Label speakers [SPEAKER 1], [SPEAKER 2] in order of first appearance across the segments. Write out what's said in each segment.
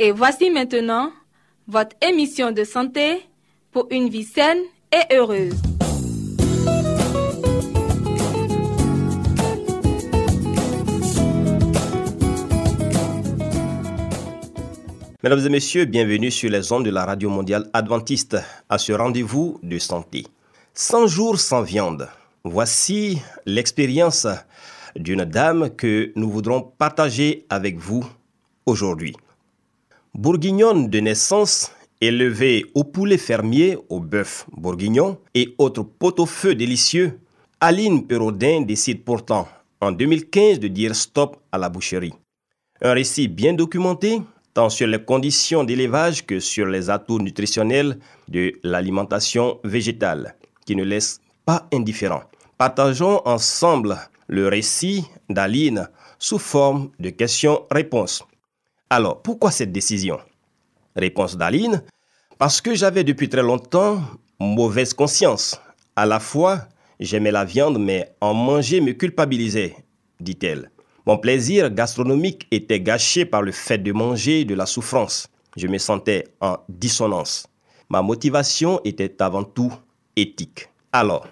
[SPEAKER 1] Et voici maintenant votre émission de santé pour une vie saine et heureuse.
[SPEAKER 2] Mesdames et messieurs, bienvenue sur les ondes de la Radio Mondiale Adventiste à ce rendez-vous de santé. 100 jours sans viande. Voici l'expérience d'une dame que nous voudrons partager avec vous aujourd'hui. Bourguignonne de naissance, élevée au poulet fermier, au bœuf bourguignon et autres pot-au-feu délicieux, Aline Perraudin décide pourtant en 2015 de dire stop à la boucherie. Un récit bien documenté, tant sur les conditions d'élevage que sur les atouts nutritionnels de l'alimentation végétale, qui ne laisse pas indifférent. Partageons ensemble le récit d'Aline sous forme de questions-réponses. Alors, pourquoi cette décision? Réponse d'Aline, parce que j'avais depuis très longtemps mauvaise conscience. À la fois, j'aimais la viande, mais en manger me culpabilisait, dit-elle. Mon plaisir gastronomique était gâché par le fait de manger de la souffrance. Je me sentais en dissonance. Ma motivation était avant tout éthique. Alors,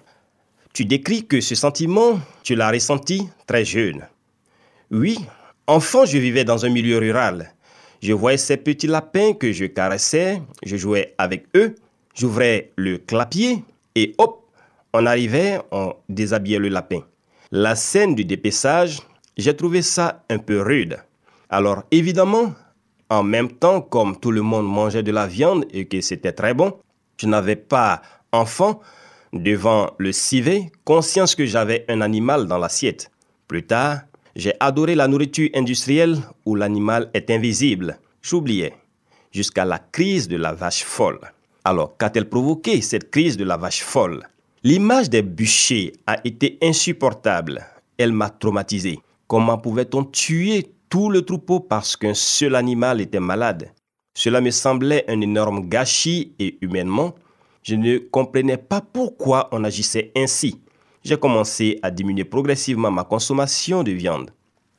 [SPEAKER 2] tu décris que ce sentiment, tu l'as ressenti très jeune. Oui, enfant, je vivais dans un milieu rural. Je voyais ces petits lapins que je caressais, je jouais avec eux, j'ouvrais le clapier et hop, on arrivait, on déshabillait le lapin. La scène du dépeçage, j'ai trouvé ça un peu rude. Alors évidemment, en même temps, comme tout le monde mangeait de la viande et que c'était très bon, je n'avais pas, enfant, devant le civet, conscience que j'avais un animal dans l'assiette. Plus tard, j'ai adoré la nourriture industrielle où l'animal est invisible. J'oubliais. Jusqu'à la crise de la vache folle. Alors, qu'a-t-elle provoqué cette crise de la vache folle? L'image des bûchers a été insupportable. Elle m'a traumatisé. Comment pouvait-on tuer tout le troupeau parce qu'un seul animal était malade? Cela me semblait un énorme gâchis et humainement, je ne comprenais pas pourquoi on agissait ainsi. J'ai commencé à diminuer progressivement ma consommation de viande.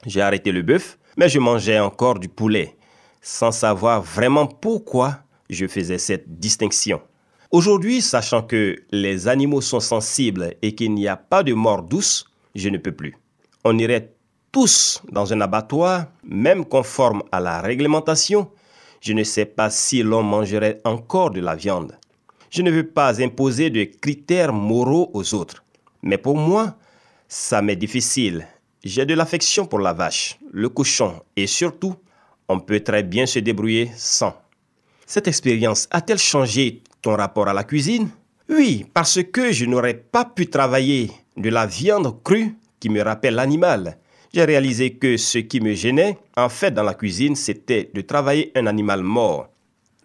[SPEAKER 2] J'ai arrêté le bœuf, mais je mangeais encore du poulet, sans savoir vraiment pourquoi je faisais cette distinction. Aujourd'hui, sachant que les animaux sont sensibles et qu'il n'y a pas de mort douce, je ne peux plus. On irait tous dans un abattoir, même conforme à la réglementation. Je ne sais pas si l'on mangerait encore de la viande. Je ne veux pas imposer de critères moraux aux autres. Mais pour moi, ça m'est difficile. J'ai de l'affection pour la vache, le cochon et surtout, on peut très bien se débrouiller sans. Cette expérience a-t-elle changé ton rapport à la cuisine? Oui, parce que je n'aurais pas pu travailler de la viande crue qui me rappelle l'animal. J'ai réalisé que ce qui me gênait, en fait, dans la cuisine, c'était de travailler un animal mort.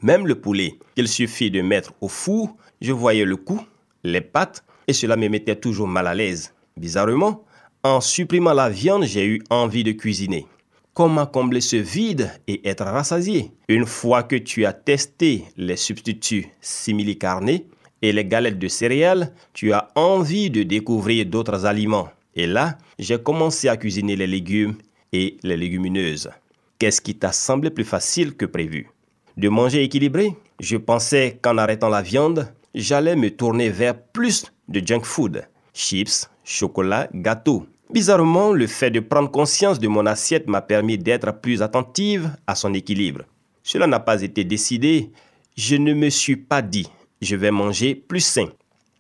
[SPEAKER 2] Même le poulet, il suffit de mettre au four, je voyais le cou, les pattes, et cela me mettait toujours mal à l'aise. Bizarrement, en supprimant la viande, j'ai eu envie de cuisiner. Comment combler ce vide et être rassasié? Une fois que tu as testé les substituts simili-carnés et les galettes de céréales, tu as envie de découvrir d'autres aliments. Et là, j'ai commencé à cuisiner les légumes et les légumineuses. Qu'est-ce qui t'a semblé plus facile que prévu? De manger équilibré? Je pensais qu'en arrêtant la viande, j'allais me tourner vers plus de junk food, chips, chocolat, gâteaux. Bizarrement, le fait de prendre conscience de mon assiette m'a permis d'être plus attentive à son équilibre. Cela n'a pas été décidé. Je ne me suis pas dit, je vais manger plus sain.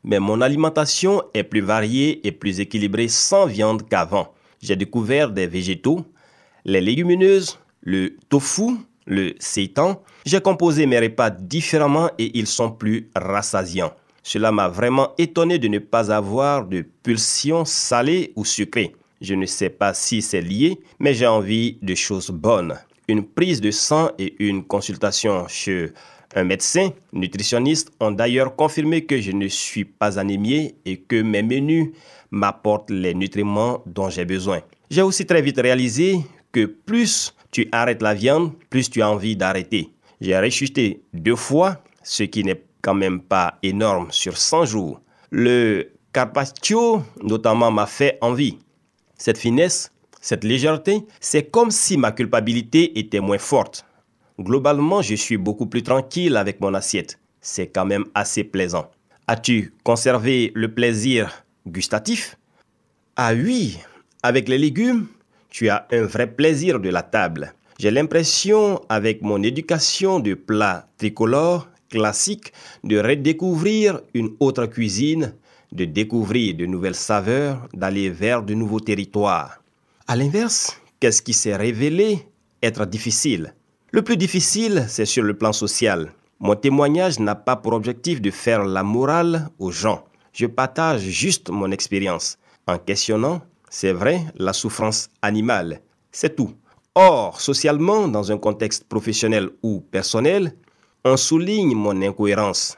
[SPEAKER 2] mais mon alimentation est plus variée et plus équilibrée sans viande qu'avant. J'ai découvert des végétaux, les légumineuses, le tofu, le seitan. J'ai composé mes repas différemment et ils sont plus rassasiants. Cela m'a vraiment étonné de ne pas avoir de pulsion salée ou sucrée. Je ne sais pas si c'est lié, mais j'ai envie de choses bonnes. Une prise de sang et une consultation chez un médecin nutritionniste ont d'ailleurs confirmé que je ne suis pas anémié et que mes menus m'apportent les nutriments dont j'ai besoin. J'ai aussi très vite réalisé que plus tu arrêtes la viande, plus tu as envie d'arrêter. J'ai rechuté deux fois, ce qui n'est quand même pas énorme sur 100 jours. Le carpaccio, notamment, m'a fait envie. Cette finesse, cette légèreté, c'est comme si ma culpabilité était moins forte. Globalement, je suis beaucoup plus tranquille avec mon assiette. C'est quand même assez plaisant. As-tu conservé le plaisir gustatif? Ah oui, avec les légumes, tu as un vrai plaisir de la table. J'ai l'impression, avec mon éducation de plats tricolores, classique de redécouvrir une autre cuisine, de découvrir de nouvelles saveurs, d'aller vers de nouveaux territoires. À l'inverse, qu'est-ce qui s'est révélé être difficile? Le plus difficile, c'est sur le plan social. Mon témoignage n'a pas pour objectif de faire la morale aux gens. Je partage juste mon expérience en questionnant, c'est vrai, la souffrance animale. C'est tout. Or, socialement, dans un contexte professionnel ou personnel, on souligne mon incohérence.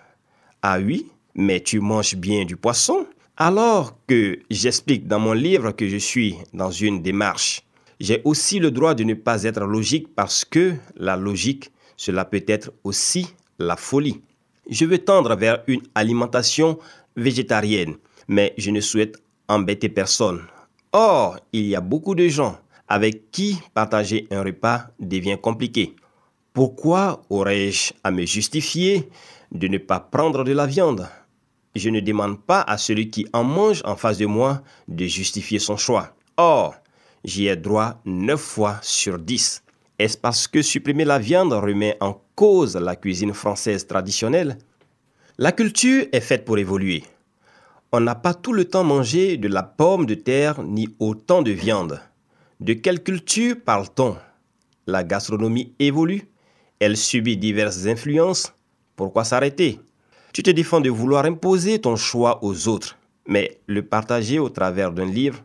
[SPEAKER 2] Ah oui, mais tu manges bien du poisson Alors que j'explique dans mon livre que je suis dans une démarche. J'ai aussi le droit de ne pas être logique parce que la logique, cela peut être aussi la folie. Je veux tendre vers une alimentation végétarienne, mais je ne souhaite embêter personne. Or, il y a beaucoup de gens avec qui partager un repas devient compliqué. Pourquoi aurais-je à me justifier de ne pas prendre de la viande? Je ne demande pas à celui qui en mange en face de moi de justifier son choix. Or, j'y ai droit 9 fois sur 10. Est-ce parce que supprimer la viande remet en cause la cuisine française traditionnelle? La culture est faite pour évoluer. On n'a pas tout le temps mangé de la pomme de terre ni autant de viande. De quelle culture parle-t-on? La gastronomie évolue? Elle subit diverses influences. Pourquoi s'arrêter? Tu te défends de vouloir imposer ton choix aux autres, mais le partager au travers d'un livre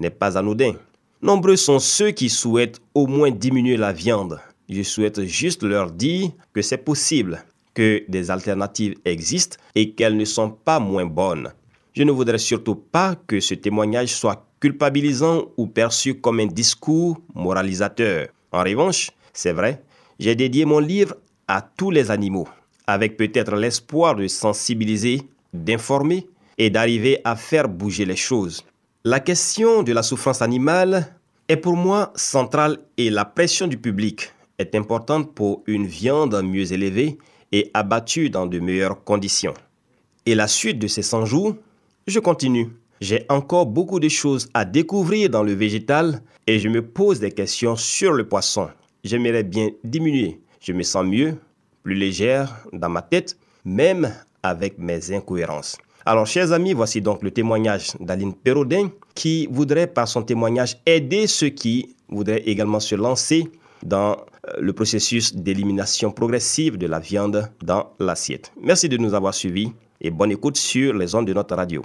[SPEAKER 2] n'est pas anodin. Nombreux sont ceux qui souhaitent au moins diminuer la viande. Je souhaite juste leur dire que c'est possible, que des alternatives existent et qu'elles ne sont pas moins bonnes. Je ne voudrais surtout pas que ce témoignage soit culpabilisant ou perçu comme un discours moralisateur. En revanche, c'est vrai, j'ai dédié mon livre à tous les animaux, avec peut-être l'espoir de sensibiliser, d'informer et d'arriver à faire bouger les choses. La question de la souffrance animale est pour moi centrale et la pression du public est importante pour une viande mieux élevée et abattue dans de meilleures conditions. Et la suite de ces 100 jours, je continue. J'ai encore beaucoup de choses à découvrir dans le végétal et je me pose des questions sur le poisson j'aimerais bien diminuer. Je me sens mieux, plus légère dans ma tête, même avec mes incohérences. Alors, chers amis, voici donc le témoignage d'Aline Perraudin qui voudrait, par son témoignage, aider ceux qui voudraient également se lancer dans euh, le processus d'élimination progressive de la viande dans l'assiette. Merci de nous avoir suivis et bonne écoute sur les ondes de notre radio.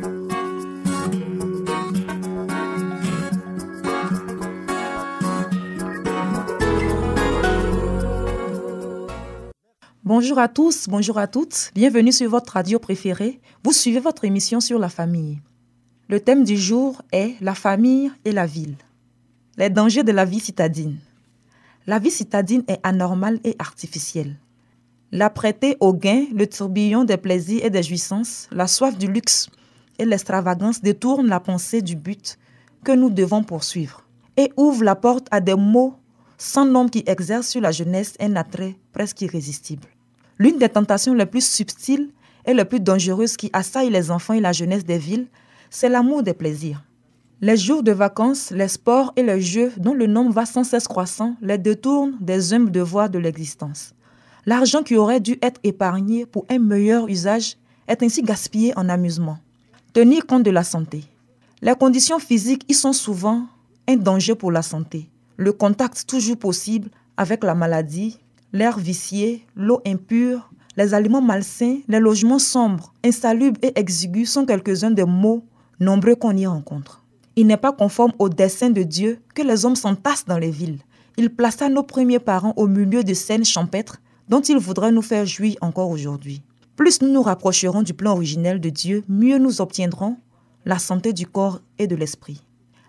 [SPEAKER 3] Bonjour à tous, bonjour à toutes, bienvenue sur votre radio préférée. Vous suivez votre émission sur la famille. Le thème du jour est la famille et la ville. Les dangers de la vie citadine. La vie citadine est anormale et artificielle. L'apprêté au gain, le tourbillon des plaisirs et des jouissances, la soif du luxe et l'extravagance détournent la pensée du but que nous devons poursuivre et ouvrent la porte à des mots sans nombre qui exercent sur la jeunesse un attrait presque irrésistible. L'une des tentations les plus subtiles et les plus dangereuses qui assaillent les enfants et la jeunesse des villes, c'est l'amour des plaisirs. Les jours de vacances, les sports et les jeux dont le nombre va sans cesse croissant les détournent des humbles devoirs de l'existence. L'argent qui aurait dû être épargné pour un meilleur usage est ainsi gaspillé en amusement. Tenir compte de la santé. Les conditions physiques y sont souvent un danger pour la santé le contact toujours possible avec la maladie, l'air vicié, l'eau impure, les aliments malsains, les logements sombres, insalubres et exigus sont quelques-uns des mots nombreux qu'on y rencontre. Il n'est pas conforme au dessein de Dieu que les hommes s'entassent dans les villes. Il plaça nos premiers parents au milieu de scènes champêtres dont il voudrait nous faire jouir encore aujourd'hui. Plus nous nous rapprocherons du plan originel de Dieu, mieux nous obtiendrons la santé du corps et de l'esprit.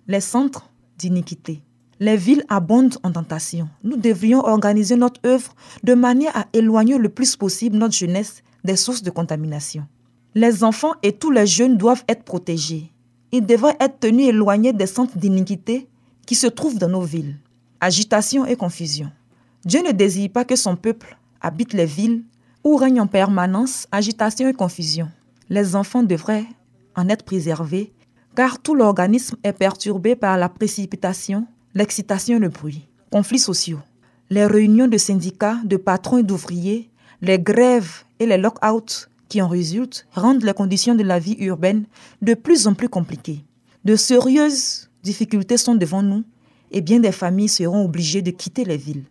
[SPEAKER 3] Les centres d'iniquité. Les villes abondent en tentations. Nous devrions organiser notre œuvre de manière à éloigner le plus possible notre jeunesse des sources de contamination. Les enfants et tous les jeunes doivent être protégés. Ils devraient être tenus éloignés des centres d'iniquité qui se trouvent dans nos villes. Agitation et confusion. Dieu ne désire pas que son peuple habite les villes où règne en permanence agitation et confusion. Les enfants devraient en être préservés car tout l'organisme est perturbé par la précipitation, l'excitation et le bruit. Conflits sociaux. Les réunions de syndicats, de patrons et d'ouvriers, les grèves et les lock-outs qui en résultent rendent les conditions de la vie urbaine de plus en plus compliquées. De sérieuses difficultés sont devant nous et bien des familles seront obligées de quitter les villes.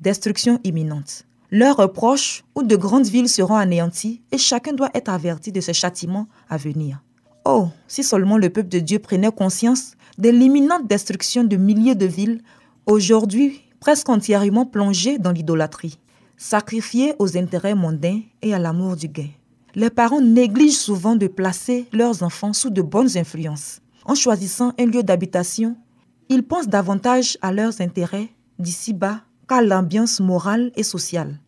[SPEAKER 3] Destruction imminente. Leurs proches ou de grandes villes seront anéanties et chacun doit être averti de ce châtiment à venir. Oh, si seulement le peuple de Dieu prenait conscience de l'imminente destruction de milliers de villes, aujourd'hui presque entièrement plongées dans l'idolâtrie, sacrifiées aux intérêts mondains et à l'amour du gain. Les parents négligent souvent de placer leurs enfants sous de bonnes influences. En choisissant un lieu d'habitation, ils pensent davantage à leurs intérêts d'ici-bas qu'à l'ambiance morale et sociale.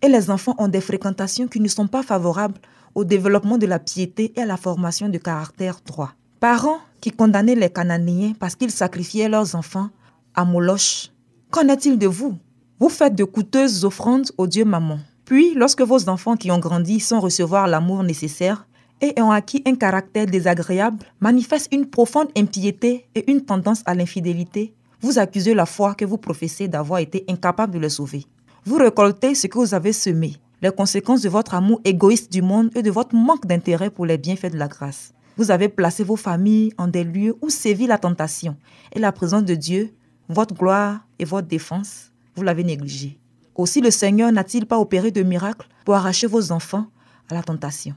[SPEAKER 3] Et les enfants ont des fréquentations qui ne sont pas favorables au développement de la piété et à la formation de caractère droit. Parents qui condamnaient les Cananéens parce qu'ils sacrifiaient leurs enfants à Moloch. Qu'en est-il de vous? Vous faites de coûteuses offrandes au Dieu Maman. Puis, lorsque vos enfants qui ont grandi sans recevoir l'amour nécessaire et ont acquis un caractère désagréable, manifestent une profonde impiété et une tendance à l'infidélité, vous accusez la foi que vous professez d'avoir été incapable de le sauver. Vous récoltez ce que vous avez semé les conséquences de votre amour égoïste du monde et de votre manque d'intérêt pour les bienfaits de la grâce. Vous avez placé vos familles en des lieux où sévit la tentation et la présence de Dieu, votre gloire et votre défense, vous l'avez négligé. Aussi le Seigneur n'a-t-il pas opéré de miracles pour arracher vos enfants à la tentation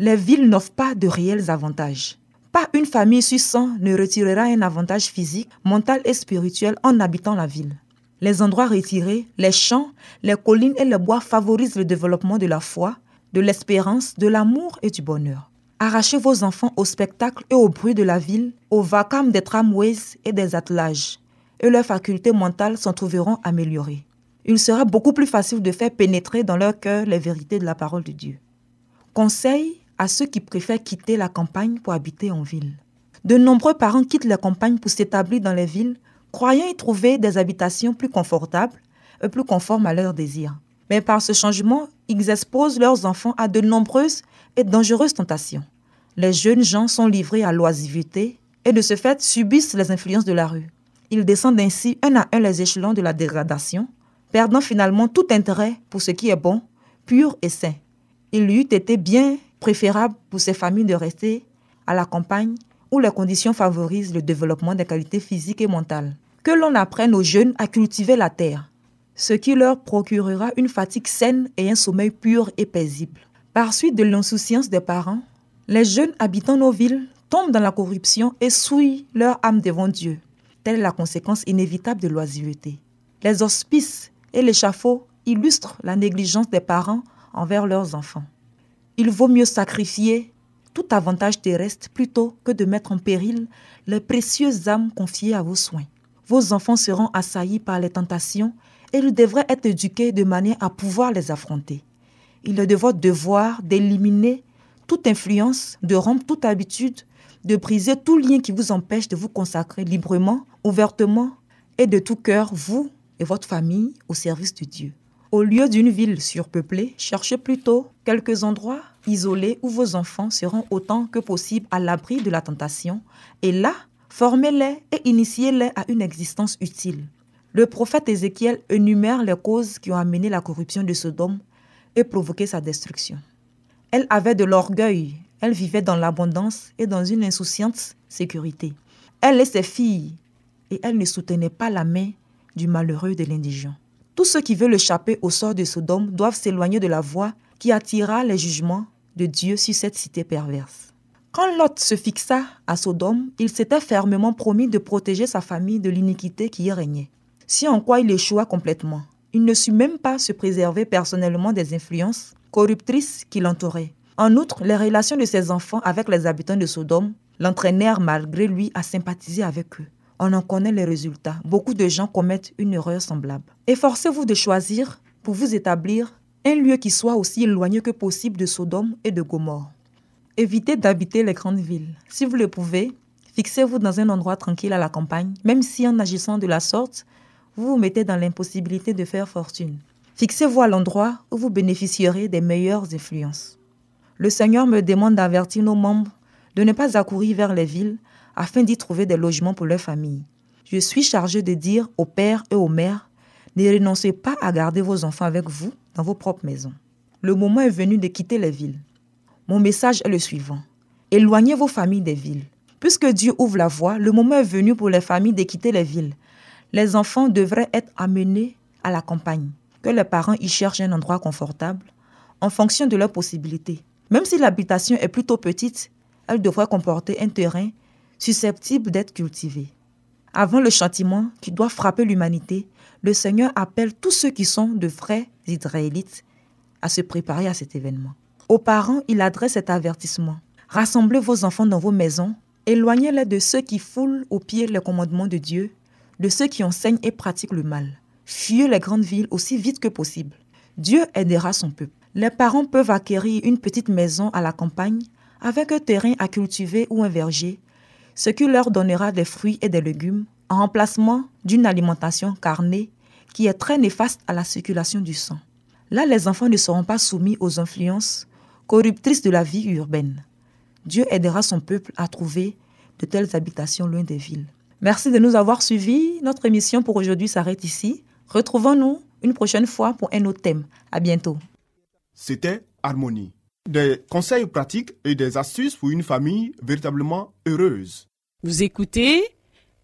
[SPEAKER 3] Les villes n'offrent pas de réels avantages. Pas une famille sur 100 ne retirera un avantage physique, mental et spirituel en habitant la ville. Les endroits retirés, les champs, les collines et les bois favorisent le développement de la foi, de l'espérance, de l'amour et du bonheur. Arrachez vos enfants au spectacle et au bruit de la ville, au vacarme des tramways et des attelages, et leurs facultés mentales s'en trouveront améliorées. Il sera beaucoup plus facile de faire pénétrer dans leur cœur les vérités de la parole de Dieu. Conseil à ceux qui préfèrent quitter la campagne pour habiter en ville. De nombreux parents quittent la campagne pour s'établir dans les villes croyant y trouver des habitations plus confortables et plus conformes à leurs désirs. Mais par ce changement, ils exposent leurs enfants à de nombreuses et dangereuses tentations. Les jeunes gens sont livrés à l'oisiveté et de ce fait subissent les influences de la rue. Ils descendent ainsi un à un les échelons de la dégradation, perdant finalement tout intérêt pour ce qui est bon, pur et sain. Il eût été bien préférable pour ces familles de rester à la campagne où les conditions favorisent le développement des qualités physiques et mentales que l'on apprenne aux jeunes à cultiver la terre, ce qui leur procurera une fatigue saine et un sommeil pur et paisible. Par suite de l'insouciance des parents, les jeunes habitant nos villes tombent dans la corruption et souillent leur âme devant Dieu. Telle est la conséquence inévitable de l'oisiveté. Les hospices et l'échafaud illustrent la négligence des parents envers leurs enfants. Il vaut mieux sacrifier tout avantage terrestre plutôt que de mettre en péril les précieuses âmes confiées à vos soins. vos enfants seront assaillis par les tentations et ils devraient être éduqués de manière à pouvoir les affronter. Il est de votre devoir d'éliminer toute influence, de rompre toute habitude, de briser tout lien qui vous empêche de vous consacrer librement, ouvertement et de tout cœur, vous et votre famille, au service de Dieu. Au lieu d'une ville surpeuplée, cherchez plutôt quelques endroits isolés où vos enfants seront autant que possible à l'abri de la tentation, et là, formez-les et initiez-les à une existence utile. Le prophète Ézéchiel énumère les causes qui ont amené la corruption de Sodome et provoqué sa destruction. Elle avait de l'orgueil, elle vivait dans l'abondance et dans une insouciante sécurité. Elle et ses filles, et elle ne soutenait pas la main du malheureux de l'indigent. Tous ceux qui veulent échapper au sort de Sodome doivent s'éloigner de la voie qui attira les jugements de Dieu sur cette cité perverse. Quand Lot se fixa à Sodome, il s'était fermement promis de protéger sa famille de l'iniquité qui y régnait. Si en quoi il échoua complètement, il ne sut même pas se préserver personnellement des influences corruptrices qui l'entouraient. En outre, les relations de ses enfants avec les habitants de Sodome l'entraînèrent malgré lui à sympathiser avec eux. On en connaît les résultats. Beaucoup de gens commettent une erreur semblable. Efforcez-vous de choisir pour vous établir un lieu qui soit aussi éloigné que possible de Sodome et de Gomorre. Évitez d'habiter les grandes villes. Si vous le pouvez, fixez-vous dans un endroit tranquille à la campagne, même si en agissant de la sorte, vous vous mettez dans l'impossibilité de faire fortune. Fixez-vous à l'endroit où vous bénéficierez des meilleures influences. Le Seigneur me demande d'avertir nos membres de ne pas accourir vers les villes afin d'y trouver des logements pour leurs familles. Je suis chargé de dire aux pères et aux mères, ne renoncez pas à garder vos enfants avec vous dans vos propres maisons. Le moment est venu de quitter les villes. Mon message est le suivant. Éloignez vos familles des villes. Puisque Dieu ouvre la voie, le moment est venu pour les familles de quitter les villes. Les enfants devraient être amenés à la campagne, que les parents y cherchent un endroit confortable en fonction de leurs possibilités. Même si l'habitation est plutôt petite, elle devrait comporter un terrain susceptible d'être cultivé. Avant le châtiment qui doit frapper l'humanité, le Seigneur appelle tous ceux qui sont de vrais Israélites à se préparer à cet événement. Aux parents, il adresse cet avertissement. Rassemblez vos enfants dans vos maisons, éloignez-les de ceux qui foulent aux pieds les commandements de Dieu, de ceux qui enseignent et pratiquent le mal. Fuyez les grandes villes aussi vite que possible. Dieu aidera son peuple. Les parents peuvent acquérir une petite maison à la campagne avec un terrain à cultiver ou un verger ce qui leur donnera des fruits et des légumes en remplacement d'une alimentation carnée qui est très néfaste à la circulation du sang. Là, les enfants ne seront pas soumis aux influences corruptrices de la vie urbaine. Dieu aidera son peuple à trouver de telles habitations loin des villes. Merci de nous avoir suivis. Notre émission pour aujourd'hui s'arrête ici. Retrouvons-nous une prochaine fois pour un autre thème. À bientôt.
[SPEAKER 4] C'était Harmonie des conseils pratiques et des astuces pour une famille véritablement heureuse.
[SPEAKER 5] Vous écoutez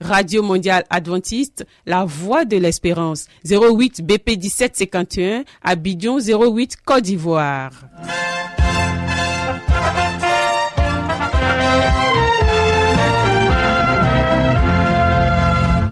[SPEAKER 5] Radio Mondiale Adventiste, la voix de l'espérance, 08 BP 1751, Abidjan 08 Côte d'Ivoire.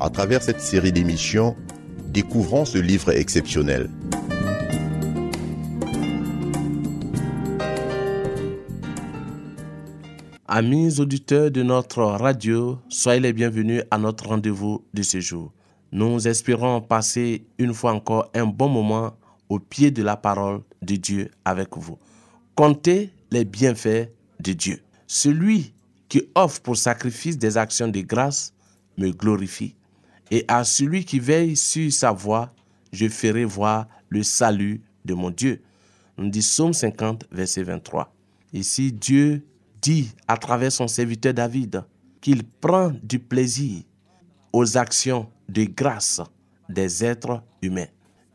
[SPEAKER 6] À travers cette série d'émissions, découvrons ce livre exceptionnel.
[SPEAKER 7] Amis auditeurs de notre radio, soyez les bienvenus à notre rendez-vous de ce jour. Nous espérons passer une fois encore un bon moment au pied de la parole de Dieu avec vous. Comptez les bienfaits de Dieu. Celui qui offre pour sacrifice des actions de grâce me glorifie. Et à celui qui veille sur sa voie, je ferai voir le salut de mon Dieu. On dit Psaume 50, verset 23. Ici, Dieu dit à travers son serviteur David qu'il prend du plaisir aux actions de grâce des êtres humains.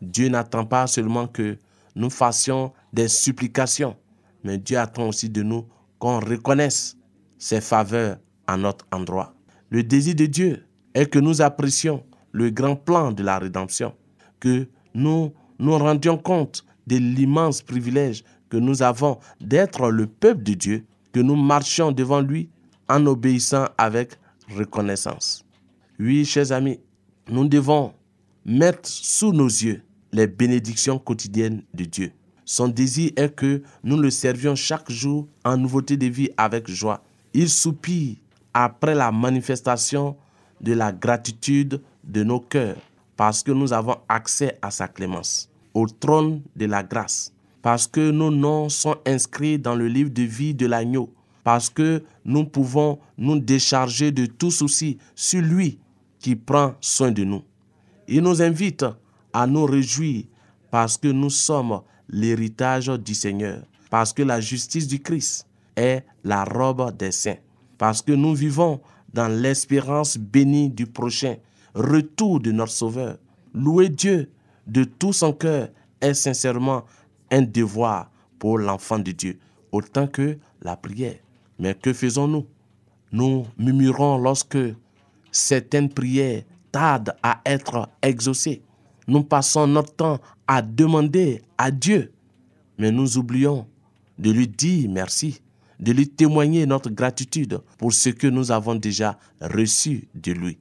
[SPEAKER 7] Dieu n'attend pas seulement que nous fassions des supplications, mais Dieu attend aussi de nous qu'on reconnaisse ses faveurs à notre endroit. Le désir de Dieu est que nous apprécions le grand plan de la rédemption, que nous nous rendions compte de l'immense privilège que nous avons d'être le peuple de Dieu, que nous marchions devant lui en obéissant avec reconnaissance. Oui, chers amis, nous devons mettre sous nos yeux les bénédictions quotidiennes de Dieu. Son désir est que nous le servions chaque jour en nouveauté de vie avec joie. Il soupire après la manifestation de la gratitude de nos cœurs parce que nous avons accès à sa clémence, au trône de la grâce, parce que nos noms sont inscrits dans le livre de vie de l'agneau, parce que nous pouvons nous décharger de tout souci sur lui qui prend soin de nous. Il nous invite à nous réjouir parce que nous sommes l'héritage du Seigneur, parce que la justice du Christ est la robe des saints, parce que nous vivons dans l'espérance bénie du prochain retour de notre Sauveur. Louer Dieu de tout son cœur est sincèrement un devoir pour l'enfant de Dieu, autant que la prière. Mais que faisons-nous? Nous murmurons lorsque certaines prières tardent à être exaucées. Nous passons notre temps à demander à Dieu, mais nous oublions de lui dire merci, de lui témoigner notre gratitude pour ce que nous avons déjà reçu de lui.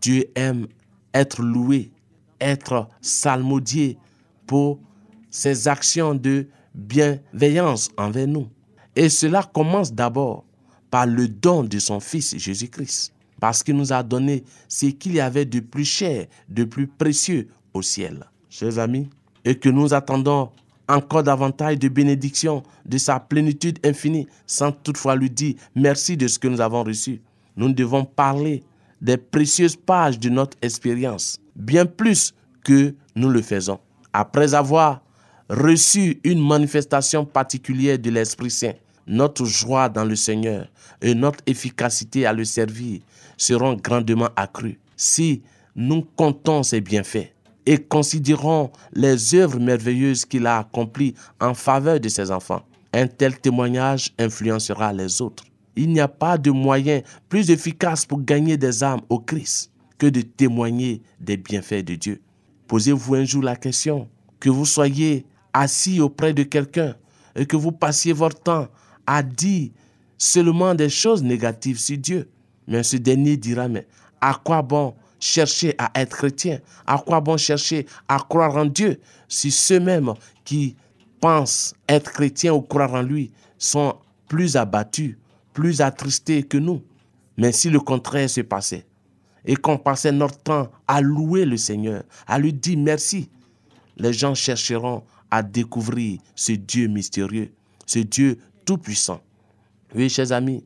[SPEAKER 7] Dieu aime être loué, être salmodié pour ses actions de bienveillance envers nous. Et cela commence d'abord par le don de son Fils Jésus-Christ, parce qu'il nous a donné ce qu'il y avait de plus cher, de plus précieux au ciel. Chers amis, et que nous attendons encore davantage de bénédictions de sa plénitude infinie, sans toutefois lui dire merci de ce que nous avons reçu. Nous devons parler des précieuses pages de notre expérience, bien plus que nous le faisons. Après avoir reçu une manifestation particulière de l'Esprit Saint, notre joie dans le Seigneur et notre efficacité à le servir seront grandement accrues si nous comptons ses bienfaits et considérons les œuvres merveilleuses qu'il a accomplies en faveur de ses enfants. Un tel témoignage influencera les autres. Il n'y a pas de moyen plus efficace pour gagner des âmes au Christ que de témoigner des bienfaits de Dieu. Posez-vous un jour la question, que vous soyez assis auprès de quelqu'un et que vous passiez votre temps à dire seulement des choses négatives sur Dieu. Mais ce dernier dira, mais à quoi bon chercher à être chrétien À quoi bon chercher à croire en Dieu si ceux-mêmes qui pensent être chrétiens ou croire en lui sont plus abattus, plus attristés que nous? Mais si le contraire se passait et qu'on passait notre temps à louer le Seigneur, à lui dire merci, les gens chercheront à découvrir ce Dieu mystérieux, ce Dieu tout-puissant. Oui, chers amis,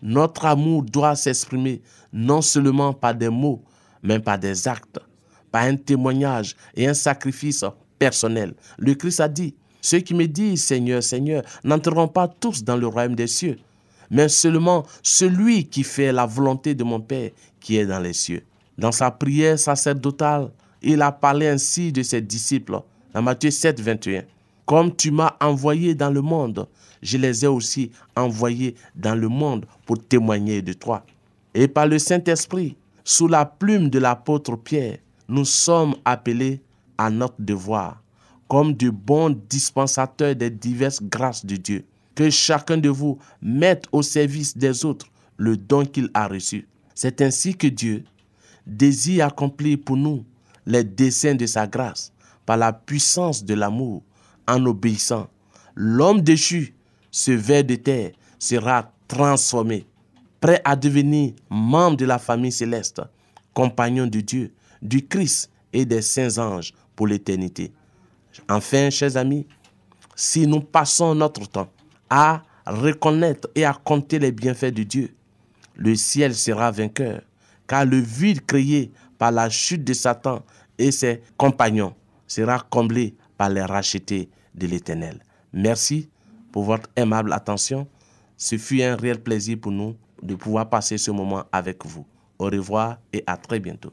[SPEAKER 7] notre amour doit s'exprimer non seulement par des mots, mais par des actes, par un témoignage et un sacrifice personnel. Le Christ a dit, ceux qui me disent Seigneur, Seigneur, n'entreront pas tous dans le royaume des cieux, mais seulement celui qui fait la volonté de mon Père qui est dans les cieux. Dans sa prière sacerdotale, il a parlé ainsi de ses disciples dans Matthieu 7, 21. Comme tu m'as envoyé dans le monde, je les ai aussi envoyés dans le monde pour témoigner de toi. Et par le Saint-Esprit, sous la plume de l'apôtre Pierre, nous sommes appelés à notre devoir, comme de bons dispensateurs des diverses grâces de Dieu. Que chacun de vous mette au service des autres le don qu'il a reçu. C'est ainsi que Dieu désire accomplir pour nous les desseins de sa grâce par la puissance de l'amour en obéissant. L'homme déchu ce ver de terre sera transformé, prêt à devenir membre de la famille céleste, compagnon de Dieu, du Christ et des saints anges pour l'éternité. Enfin, chers amis, si nous passons notre temps à reconnaître et à compter les bienfaits de Dieu, le ciel sera vainqueur, car le vide créé par la chute de Satan et ses compagnons sera comblé par les rachetés de l'Éternel. Merci pour votre aimable attention. Ce fut un réel plaisir pour nous de pouvoir passer ce moment avec vous. Au revoir et à très bientôt.